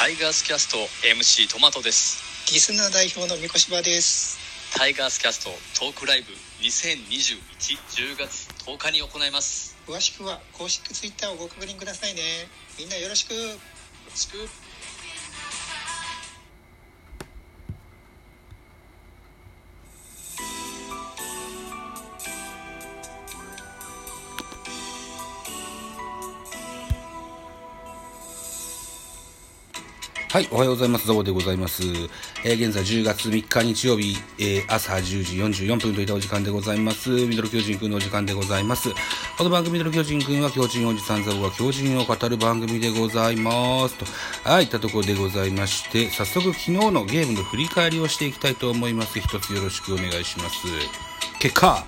タイガースキャスト MC トマトです。リスナー代表の三越場です。タイガースキャストトークライブ202110月10日に行います。詳しくは公式ツイッターをご確認くださいね。みんなよろしく。よろしくはい、おはようございます。ゾウでございます。えー現在10月3日日曜日、えー朝10時44分といったお時間でございます。ミドル巨人くんのお時間でございます。この番組ミドル巨人くんは巨人おじさんザオが巨人を語る番組でございます。と、はい、いったところでございまして、早速昨日のゲームの振り返りをしていきたいと思います。一つよろしくお願いします。結果、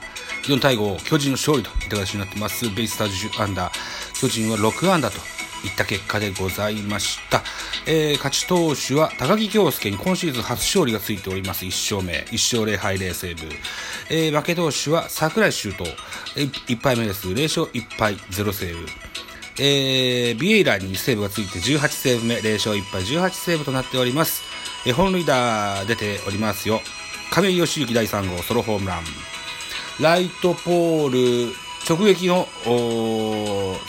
4対5、巨人の勝利といった形になってます。ベイスターズ10アンダー、巨人は6アンダーといった結果でございました。えー勝ち投手は高木京介に今シーズン初勝利がついております。1勝目。1勝0敗0セーブ。えー負け投手は桜井周東。え1敗目です。0勝1敗0セーブ。えービエイラにセーブがついて18セーブ目、0勝1敗18セーブとなっております。えー本塁打出ておりますよ。亀井義行第3号ソロホームラン。ライトポール直撃の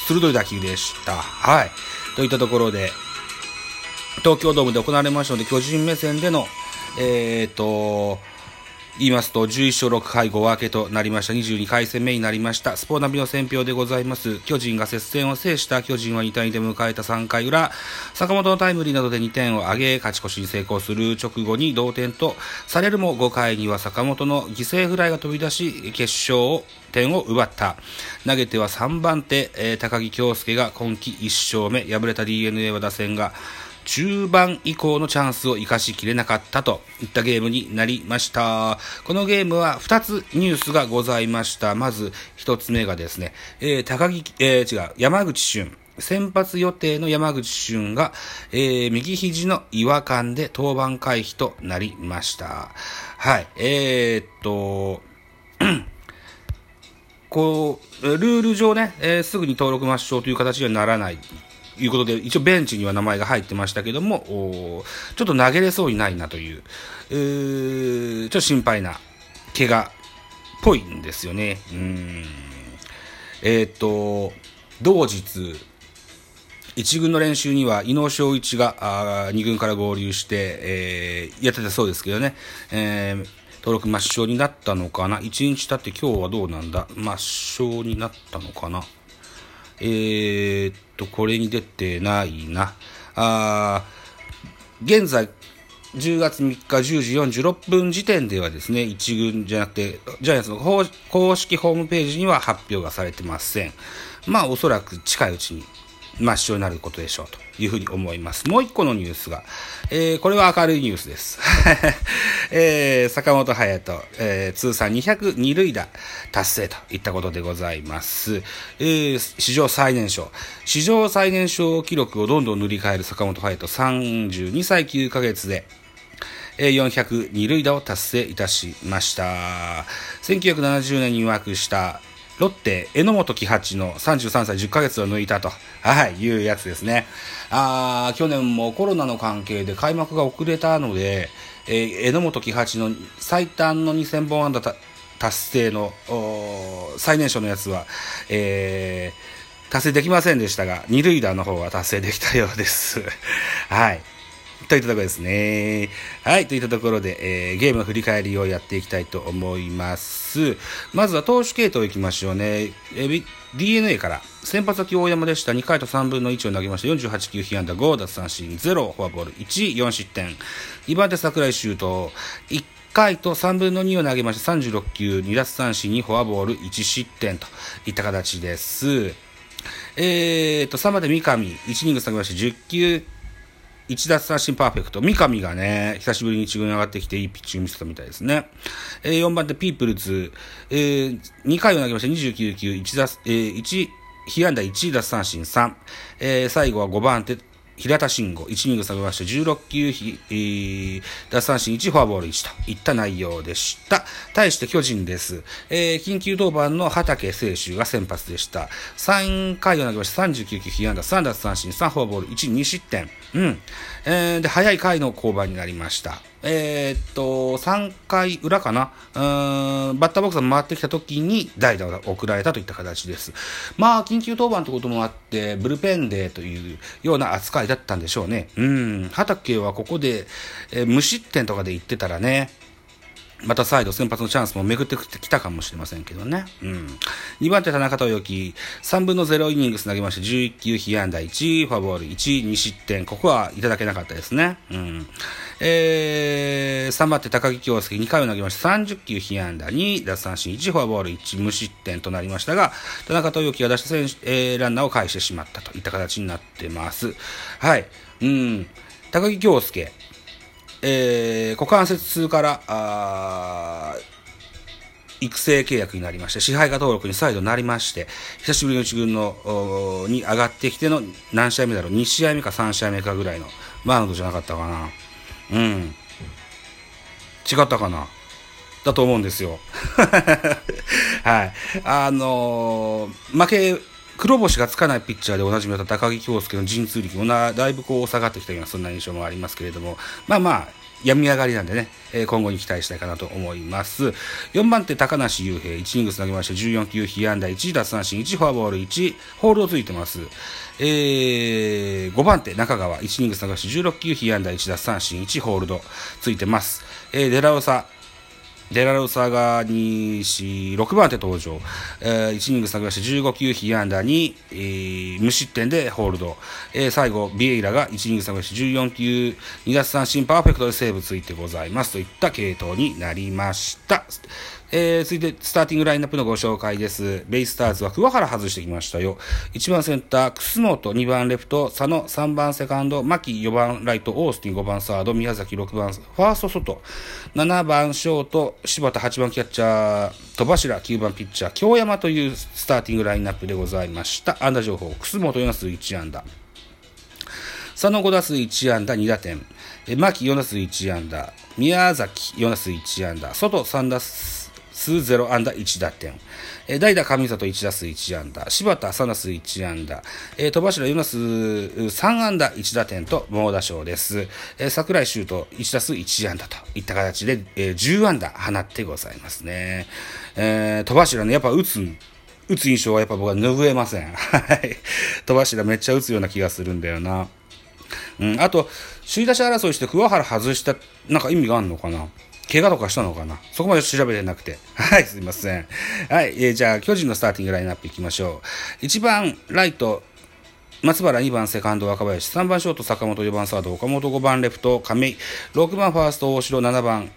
鋭い打球でした。はい。といったところで、東京ドームで行われましたので、巨人目線での、えー、と、言いますと、11勝6敗5分けとなりました。22回戦目になりました。スポーナビの選評でございます。巨人が接戦を制した巨人は2対2で迎えた3回裏、坂本のタイムリーなどで2点を挙げ、勝ち越しに成功する直後に同点とされるも5回には坂本の犠牲フライが飛び出し、決勝点を奪った。投げては3番手、高木京介が今季1勝目、敗れた DNA は打線が中盤以降のチャンスを生かしきれなかったといったゲームになりました。このゲームは2つニュースがございました。まず1つ目がですね、えー高木、えー違う、山口俊。先発予定の山口俊が、えー右肘の違和感で登板回避となりました。はい。えーっと、こう、ルール上ね、えーすぐに登録抹消という形にはならない。いうことで、一応ベンチには名前が入ってましたけども、ちょっと投げれそうにないなという、うーちょっと心配な怪我っぽいんですよね。うん。えーっと、同日、一軍の練習には伊野昌一があー二軍から合流して、えーやってたそうですけどね、えー登録抹消になったのかな？一日経って今日はどうなんだ？抹消になったのかな？えーっと、これに出てないな。あ現在、10月3日10時46分時点ではですね、一軍じゃなくて、ジャイアンツの公式ホームページには発表がされてません。まあ、おそらく近いうちに抹消になることでしょうというふうに思います。もう一個のニュースが、えーこれは明るいニュースです。えー坂本勇人、えー通算202塁打達成といったことでございます。えー史上最年少。史上最年少記録をどんどん塗り替える坂本勇人32歳9ヶ月で、えー402塁打を達成いたしました。1970年に入幕したロッテ、榎本喜八の33歳10ヶ月を抜いたと、はい、いうやつですね。あー去年もコロナの関係で開幕が遅れたので、えー榎本喜八の最短の2000本安打達成の最年少のやつは、えー達成できませんでしたが、二塁打の方は達成できたようです。はい。といったところですね。はい。といったところで、えーゲームの振り返りをやっていきたいと思います。まずは投手系統いきましょうね。えー DNA から、先発は大山でした。2回と3分の1を投げました。48球、被安打5奪三振、0、フォアボール、1、4失点。2番手、桜井周東。1回と3分の2を投げました。36球、2奪三振、2フォアボール、1失点といった形です。えーと、3番手、三上。1イニング下げまして、10球、1奪三振パーフェクト。三上がね、久しぶりに1軍上がってきていいピッチング見せたみたいですね。えー、4番手、ピープルズ。えー、2回を投げました。29球、1奪、えー、1、被安打1奪三振3。えー、最後は5番手、平田慎吾、1イニング下げまして、16球、えー、奪三振1、フォアボール1といった内容でした。対して巨人です。えー、緊急登板の畑清舟が先発でした。3回を投げまして39球、被安打、3奪三振、3フォアボール、1、2失点。うん。えー、で、早い回の降板になりました。えー、っと、3回裏かな？うん、バッターボックスが回ってきた時に代打が送られたといった形です。まあ、緊急登板ということもあって、ブルペンデーというような扱いだったんでしょうね。うん、畑はここで、えー、無失点とかで言ってたらね、また再度先発のチャンスも巡ってきたかもしれませんけどね。うん。2番手田中豊樹、3分の0イニングス投げまして、11球被安打1、フォアボール1、2失点。ここはいただけなかったですね。うん。えー、3番手高木京介、2回を投げまして、30球被安打2、奪三振1、フォアボール1、無失点となりましたが、田中豊樹が出した選手、えー、ランナーを返してしまったといった形になってます。はい。うん。高木京介、えー、股関節痛から、育成契約になりまして、支配下登録に再度なりまして、久しぶりの一軍の、に上がってきての何試合目だろう ?2 試合目か3試合目かぐらいのマウンドじゃなかったかな。うん。違ったかなだと思うんですよ。はい。あのー、負け、黒星がつかないピッチャーでおなじみだった高木京介の陣痛力もなだいぶこう下がってきたようなそんな印象もありますけれどもまあまあ病み上がりなんでね、え、今後に期待したいかなと思います。4番手、高梨雄平、1イニングス投げまして、14球、被安打1、奪三振1、フォアボール1、ホールドついてます。えー、5番手、中川、1イニングス投げまして、16球、被安打1、奪三振1、ホールドついてます。えー、デラウサ、デラロサガにし、6番手登場。えー、1イニング下げまして15球被安打に、えー、無失点でホールド。えー、最後、ビエイラが1イニング下げまして14球、2奪三振パーフェクトでセーブついてございます。といった系統になりました。えー、続いて、スターティングラインナップのご紹介です。ベイスターズは桑原外してきましたよ。1番センター、楠本、2番レフト、佐野、3番セカンド、牧、4番ライト、オースティン、5番サード、宮崎、6番ファースト、外、7番ショート、柴田、8番キャッチャー、戸柱、9番ピッチャー、京山というスターティングラインナップでございました。安打情報、楠本、4打数1安打。佐野5打数1安打2打点。牧4打数1安打。宮崎4打数1安打。外3打数数0安打1打点。えー、代打上里1打数1安打。柴田3打数1安打。えー、戸柱4打数3安打1打点と猛打賞です。えー、桜井修斗1打数1安打といった形で、えー、10安打放ってございますね。えー、戸柱ね、やっぱ打つ、打つ印象はやっぱ僕は拭えません。はい。戸柱めっちゃ打つような気がするんだよな。うん、あと、首位打者争いして桑原外した、なんか意味があるのかな怪我とかしたのかな？そこまで調べてなくて。はい、すいません。はい、えー、じゃあ、巨人のスターティングラインナップいきましょう。1番、ライト、松原2番セカンド若林、3番ショート坂本4番サード岡本5番レフト亀井、6番ファースト大城7番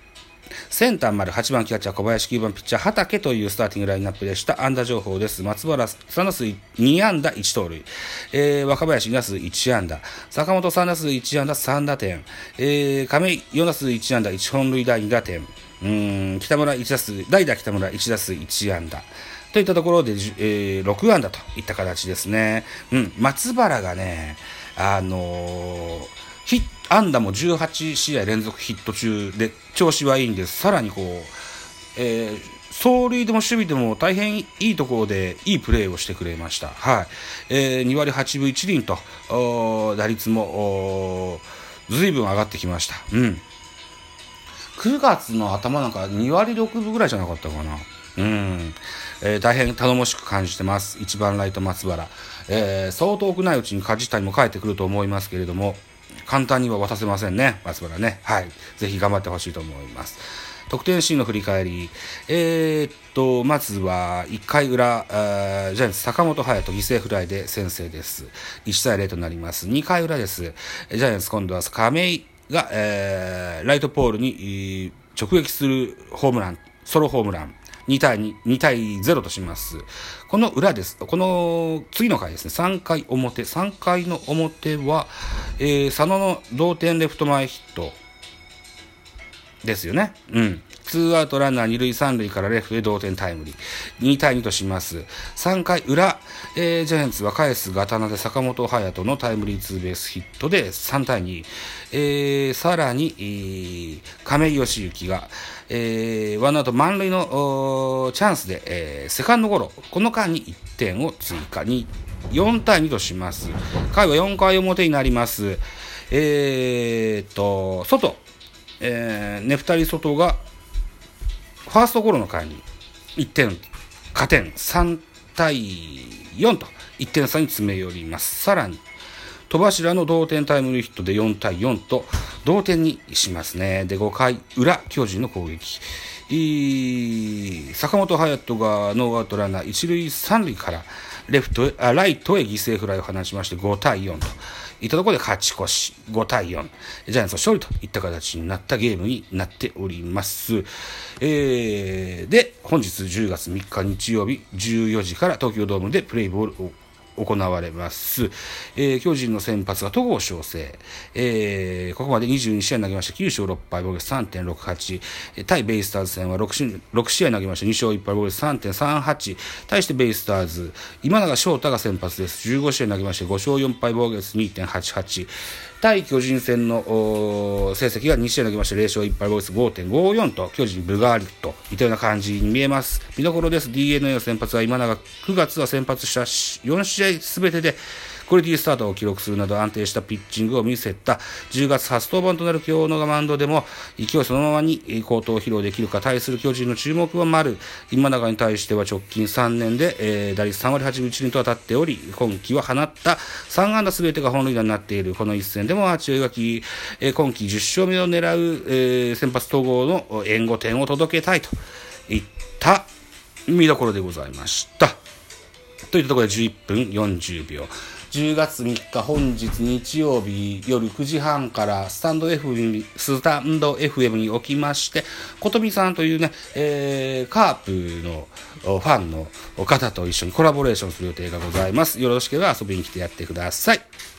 センター丸8番キャッチャー小林9番ピッチャー畑というスターティングラインナップでした。安打情報です。松原3打数2安打1盗塁、えー、若林2打数1安打。坂本3打数1安打3打点、えー、亀井4打数1安打1本塁打2打点。うん北村1打数代打北村1打数1安打。といったところで、えー、6安打といった形ですね。うん、松原がね、あのー、ヒッ安打も18試合連続ヒット中で調子はいいんです。さらにこう、えー、走塁でも守備でも大変いいところでいいプレーをしてくれました。はい。えー、2割8分1厘と、打率も、ずいぶん上がってきました。うん。9月の頭なんか2割6分ぐらいじゃなかったかな。うん。えー、大変頼もしく感じてます。1番ライト松原。えー、相当奥ないうちに梶谷も帰ってくると思いますけれども、簡単には渡せませんね、松原ね。はい。ぜひ頑張ってほしいと思います。得点シーンの振り返り。えー、っと、まずは、1回裏、ジャイアンツ坂本勇人犠牲フライで先制です。1対0となります。2回裏です。ジャイアンツ今度は亀井が、えー、ライトポールに直撃するホームラン、ソロホームラン。2対2、2対0とします。この裏です。この次の回ですね、3回表、3回の表は、えー、佐野の同点レフト前ヒットですよね。うん。ツーアウトランナー二塁三塁からレフへ同点タイムリー。2対2とします。3回裏、えー、ジャイアンツは返すガタナで坂本勇人のタイムリーツーベースヒットで3対2。えー、さらに、えー、亀井義行が、えー、ワンアウト満塁のチャンスで、えー、セカンドゴロ。この間に1点を追加に、4対2とします。回は4回表になります。えー、っと、外、えー、ネフタリ外がファーストゴロの間に1点、加点3対4と1点差に詰め寄ります。さらに、戸柱の同点タイムリーヒットで4対4と同点にしますね。で、5回裏、巨人の攻撃。坂本勇人がノーアウトランナー一塁三塁からレフトへあライトへ犠牲フライを放ちまして5対4といったところで勝ち越し、5対4、ジャイアンツの勝利といった形になったゲームになっております。えー、で、本日10月3日日曜日14時から東京ドームでプレイボールを行われます。えー、巨人の先発が戸郷翔征。えー、ここまで22試合投げました。9勝6敗、防御3.68。対ベイスターズ戦は 6, 6試合投げました。2勝1敗、防御3.38。対してベイスターズ、今永翔太が先発です。15試合投げました5勝4敗、防御率2.88。対巨人戦の成績が2試合投げまして0勝1敗ボイス5.54と巨人ブガーリといったような感じに見えます。見どころです。DNA の先発は今永9月は先発した4試合全てでクオリティスタートを記録するなど安定したピッチングを見せた10月初登板となる今日のマウンドでも勢いそのままに高騰披露できるか対する巨人の注目は丸今永に対しては直近3年で、えー、打率3割8分1厘と当たっており今季は放った3安打全てが本塁打になっているこの一戦でもアーチを描き、えー、今季10勝目を狙う、えー、先発統合の援護点を届けたいといった見どころでございました。といったところで11分40秒。10月3日本日日曜日夜9時半からスタンド FM に、スタンド FM におきまして、ことみさんというね、えー、カープのファンの方と一緒にコラボレーションする予定がございます。よろしければ遊びに来てやってください。